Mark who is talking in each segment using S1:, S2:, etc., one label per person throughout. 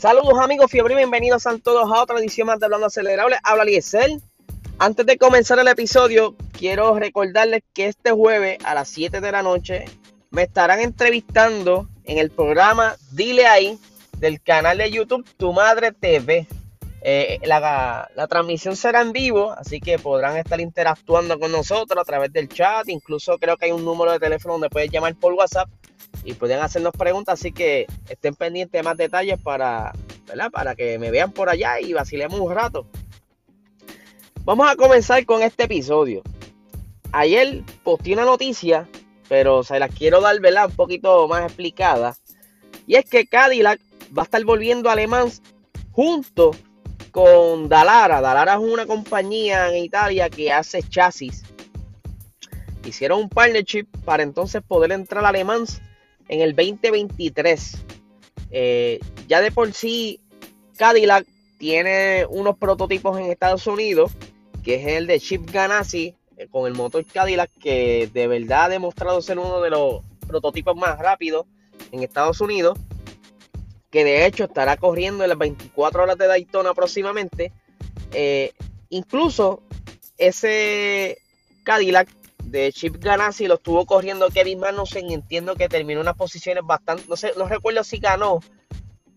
S1: Saludos amigos, fiebre bienvenidos a todos a otra edición más de Hablando Acelerable. Habla Liesel. Antes de comenzar el episodio, quiero recordarles que este jueves a las 7 de la noche me estarán entrevistando en el programa Dile ahí del canal de YouTube Tu Madre TV. Eh, la, la, transmisión será en vivo, así que podrán estar interactuando con nosotros a través del chat. Incluso creo que hay un número de teléfono donde pueden llamar por WhatsApp y pueden hacernos preguntas. Así que estén pendientes de más detalles para, para que me vean por allá y vacilemos un rato. Vamos a comenzar con este episodio. Ayer posté una noticia, pero se la quiero dar ¿verdad? un poquito más explicada. Y es que Cadillac va a estar volviendo a Alemán junto con Dalara. Dalara es una compañía en Italia que hace chasis. Hicieron un partnership para entonces poder entrar a Alemán en el 2023. Eh, ya de por sí, Cadillac tiene unos prototipos en Estados Unidos, que es el de Chip Ganassi eh, con el motor Cadillac, que de verdad ha demostrado ser uno de los prototipos más rápidos en Estados Unidos que de hecho estará corriendo en las 24 horas de Daytona próximamente. Eh, incluso ese Cadillac de Chip Ganassi lo estuvo corriendo Kevin Magnussen. Entiendo que terminó unas posiciones bastante. No sé, no recuerdo si ganó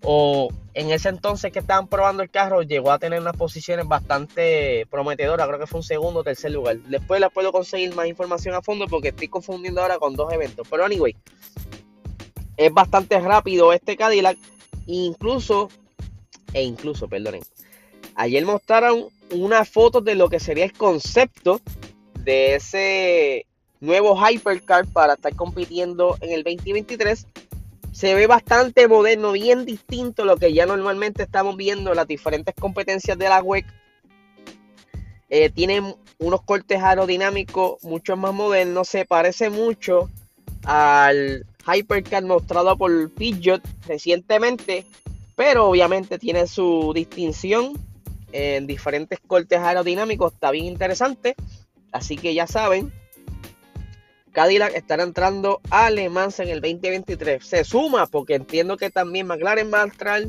S1: o en ese entonces que estaban probando el carro llegó a tener unas posiciones bastante prometedoras. Creo que fue un segundo o tercer lugar. Después les puedo conseguir más información a fondo porque estoy confundiendo ahora con dos eventos. Pero anyway, es bastante rápido este Cadillac. Incluso, e incluso, perdonen, ayer mostraron una foto de lo que sería el concepto de ese nuevo Hypercar para estar compitiendo en el 2023. Se ve bastante moderno, bien distinto a lo que ya normalmente estamos viendo en las diferentes competencias de la WEC. Eh, tiene unos cortes aerodinámicos mucho más modernos. Se parece mucho al Hypercar mostrado por Peugeot recientemente, pero obviamente tiene su distinción en diferentes cortes aerodinámicos, está bien interesante, así que ya saben, Cadillac estará entrando a Le Mans en el 2023. Se suma porque entiendo que también McLaren va a entrar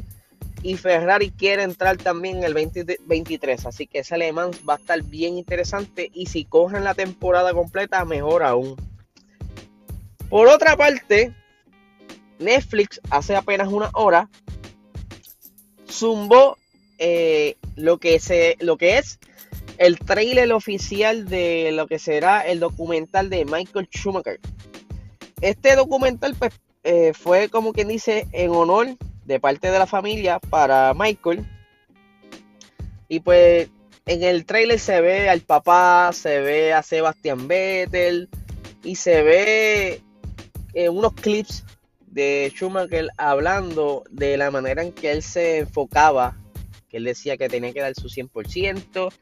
S1: y Ferrari quiere entrar también en el 2023. Así que ese Le Mans va a estar bien interesante y si cogen la temporada completa, mejor aún. Por otra parte, Netflix hace apenas una hora zumbó eh, lo, que se, lo que es el trailer oficial de lo que será el documental de Michael Schumacher. Este documental pues, eh, fue como quien dice en honor de parte de la familia para Michael. Y pues en el trailer se ve al papá, se ve a Sebastian Vettel y se ve eh, unos clips de Schumacher hablando de la manera en que él se enfocaba, que él decía que tenía que dar su 100%,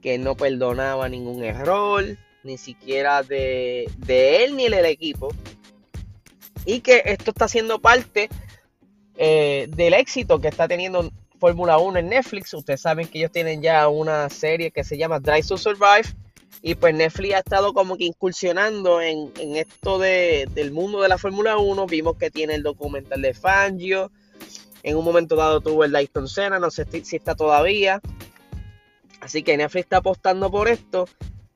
S1: que no perdonaba ningún error, ni siquiera de, él ni del equipo, y que esto está siendo parte eh, del éxito que está teniendo Fórmula 1 en Netflix. Ustedes saben que ellos tienen ya una serie que se llama Drive to Survive y pues Netflix ha estado como que incursionando en, esto del mundo de la Fórmula 1. Vimos que tiene el documental de Fangio. En un momento dado tuvo el Dayton Senna, no sé si está todavía. Así que Netflix está apostando por esto.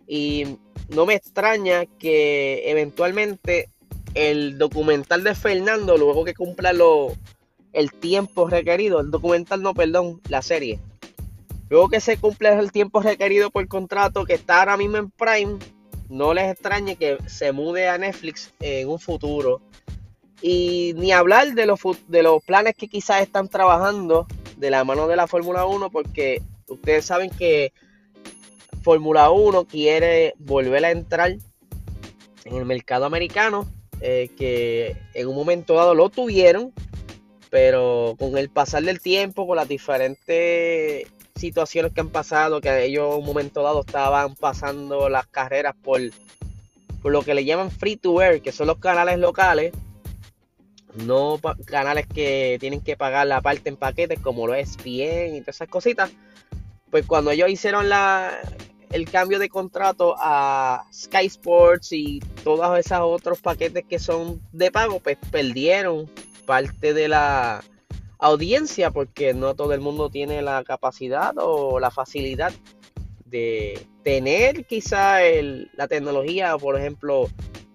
S1: Y no me extraña que eventualmente el documental de Fernando, luego que cumpla lo, el tiempo requerido, el documental no, perdón, la serie, Luego que se cumple el tiempo requerido por contrato que está ahora mismo en Prime, no les extrañe que se mude a Netflix en un futuro. Y ni hablar de los, de los planes que quizás están trabajando de la mano de la Fórmula 1, porque ustedes saben que Fórmula 1 quiere volver a entrar en el mercado americano, eh, que en un momento dado lo tuvieron, pero con el pasar del tiempo, con las diferentes situaciones que han pasado, que ellos en un momento dado estaban pasando las carreras por, lo que le llaman free to air, que son los canales locales, no canales que tienen que pagar la parte en paquetes como lo es bien y todas esas cositas. Pues cuando ellos hicieron la, el cambio de contrato a Sky Sports y todos esos otros paquetes que son de pago, pues perdieron parte de la audiencia porque no todo el mundo tiene la capacidad o la facilidad de tener quizá la tecnología, por ejemplo,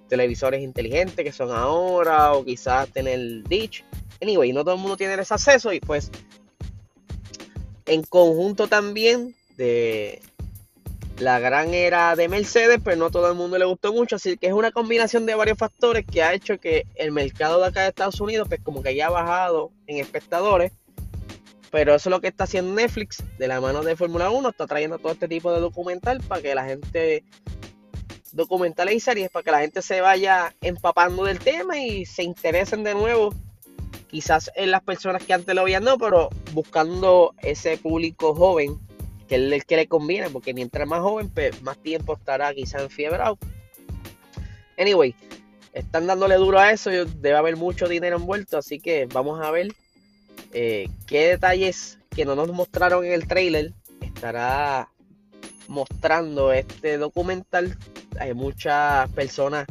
S1: televisores inteligentes que son ahora o quizás tener Ditch. Anyway, no todo el mundo tiene ese acceso y pues en conjunto también de la gran era de Mercedes, pero no todo el mundo le gustó mucho, así que es una combinación de varios factores que ha hecho que el mercado de acá de Estados Unidos pues como que haya bajado en espectadores, pero eso es lo que está haciendo Netflix de la mano de Fórmula 1, está trayendo todo este tipo de documental para que la gente documentales y series para que la gente se vaya empapando del tema y se interesen de nuevo. Quizás en las personas que antes lo veían no, pero buscando ese público joven que es el que le conviene, porque mientras más joven, pues, más tiempo estará quizás enfiebrado. Anyway, están dándole duro a eso, debe haber mucho dinero envuelto, así que vamos a ver eh, qué detalles que no nos mostraron en el trailer estará mostrando este documental hay muchas personas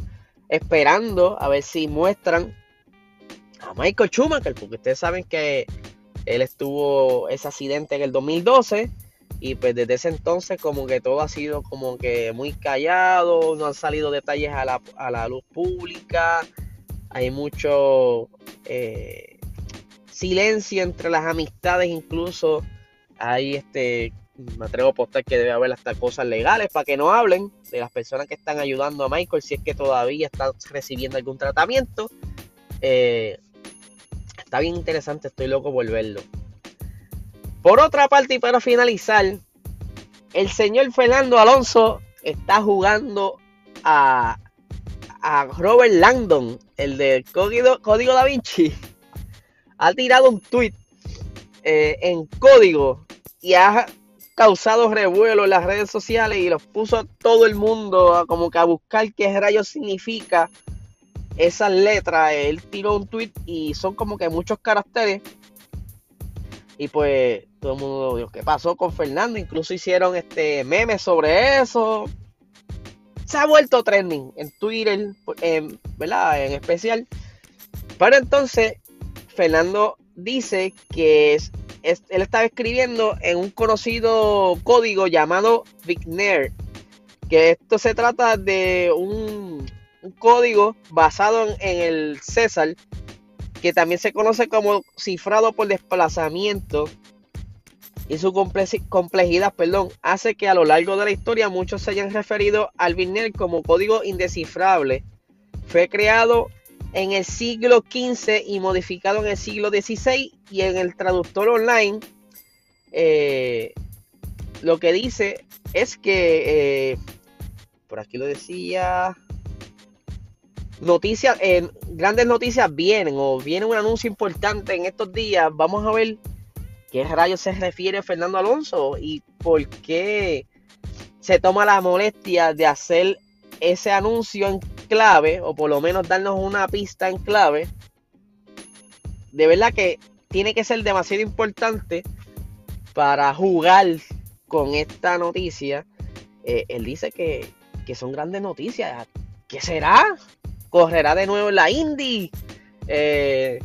S1: esperando a ver si muestran a Michael Schumacher, porque ustedes saben que él estuvo ese accidente en el 2012 y pues desde ese entonces como que todo ha sido como que muy callado, no han salido detalles a la, luz pública, hay mucho eh, silencio entre las amistades, incluso hay este me atrevo a apostar que debe haber hasta cosas legales para que no hablen de las personas que están ayudando a Michael si es que todavía está recibiendo algún tratamiento. Eh, está bien interesante, estoy loco por verlo. Por otra parte, y para finalizar, el señor Fernando Alonso está jugando a, a Robert Langdon, el de Código, Código Da Vinci. Ha tirado un tweet eh, en código y ha causado revuelo en las redes sociales y los puso a todo el mundo a como que a buscar qué rayos significa esas letras. Él tiró un tweet y son como que muchos caracteres. Y pues todo el mundo dijo, ¿qué pasó con Fernando? Incluso hicieron este memes sobre eso. Se ha vuelto trending en Twitter, en, ¿verdad? En especial. Pero entonces, Fernando dice que es, él estaba escribiendo en un conocido código llamado Vigner, que esto se trata de un, código basado en, el César, que también se conoce como cifrado por desplazamiento y su complejidad, perdón, hace que a lo largo de la historia muchos se hayan referido al Vigner como código indescifrable. Fue creado en el siglo XV y modificado en el siglo XVI y en el traductor online eh, lo que dice es que eh, por aquí lo decía noticias eh, grandes noticias vienen o viene un anuncio importante en estos días vamos a ver qué rayos se refiere Fernando Alonso y por qué se toma la molestia de hacer ese anuncio en clave, o por lo menos darnos una pista en clave, de verdad que tiene que ser demasiado importante para jugar con esta noticia. Eh, él dice que, son grandes noticias. ¿Qué será? ¿Correrá de nuevo la Indy? Eh,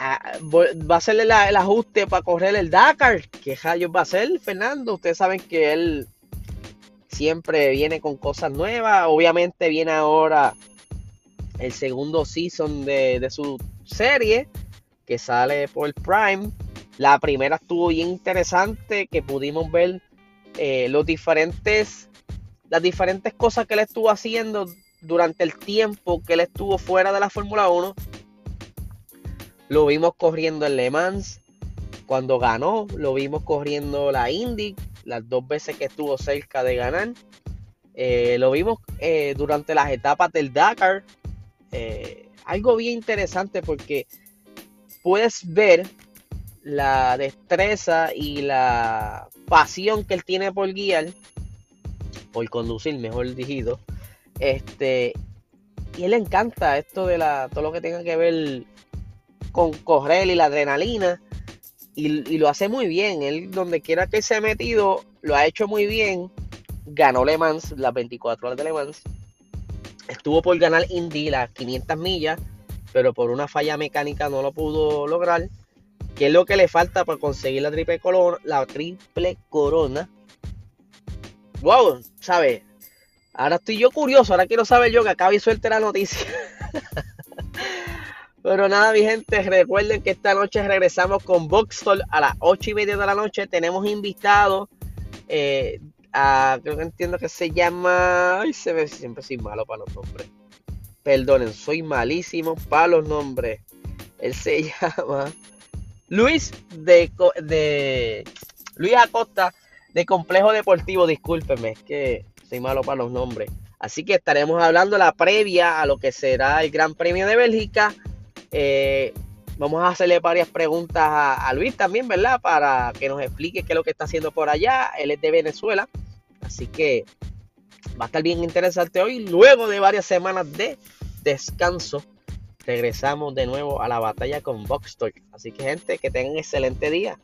S1: ¿Va a hacerle el ajuste para correr el Dakar? ¿Qué rayos va a hacer, Fernando? Ustedes saben que él siempre viene con cosas nuevas. Obviamente viene ahora el segundo season de, su serie que sale por Prime. La primera estuvo bien interesante que pudimos ver eh, los diferentes, las diferentes cosas que él estuvo haciendo durante el tiempo que él estuvo fuera de la Fórmula 1. Lo vimos corriendo en Le Mans cuando ganó, lo vimos corriendo la Indy las dos veces que estuvo cerca de ganar. Eh, lo vimos eh, durante las etapas del Dakar. Eh, algo bien interesante porque puedes ver la destreza y la pasión que él tiene por guiar, por conducir, mejor dicho. Este, y él le encanta esto de la, todo lo que tenga que ver con correr y la adrenalina y, lo hace muy bien. Él, donde quiera que se ha metido, lo ha hecho muy bien. Ganó Le Mans, las 24 horas de Le Mans. Estuvo por ganar Indy las 500 millas, pero por una falla mecánica no lo pudo lograr. qué es lo que le falta para conseguir la triple corona. La triple corona. Wow, ¿sabes? Ahora estoy yo curioso, ahora quiero saber yo que acaba y suelte la noticia. Pero nada, mi gente, recuerden que esta noche regresamos con Boxstall a las 8 y media de la noche. Tenemos invitados eh, a, creo que entiendo que se llama, ay, se ve, siempre soy malo para los nombres. Perdonen, soy malísimo para los nombres. Él se llama Luis de, de Luis Acosta de Complejo Deportivo. Discúlpeme, es que soy malo para los nombres. Así que estaremos hablando la previa a lo que será el Gran Premio de Bélgica. Eh, vamos a hacerle varias preguntas a, Luis también, ¿verdad? Para que nos explique qué es lo que está haciendo por allá. Él es de Venezuela. Así que va a estar bien interesante hoy. Luego de varias semanas de descanso, regresamos de nuevo a la batalla con Box Así que gente, que tengan un excelente día.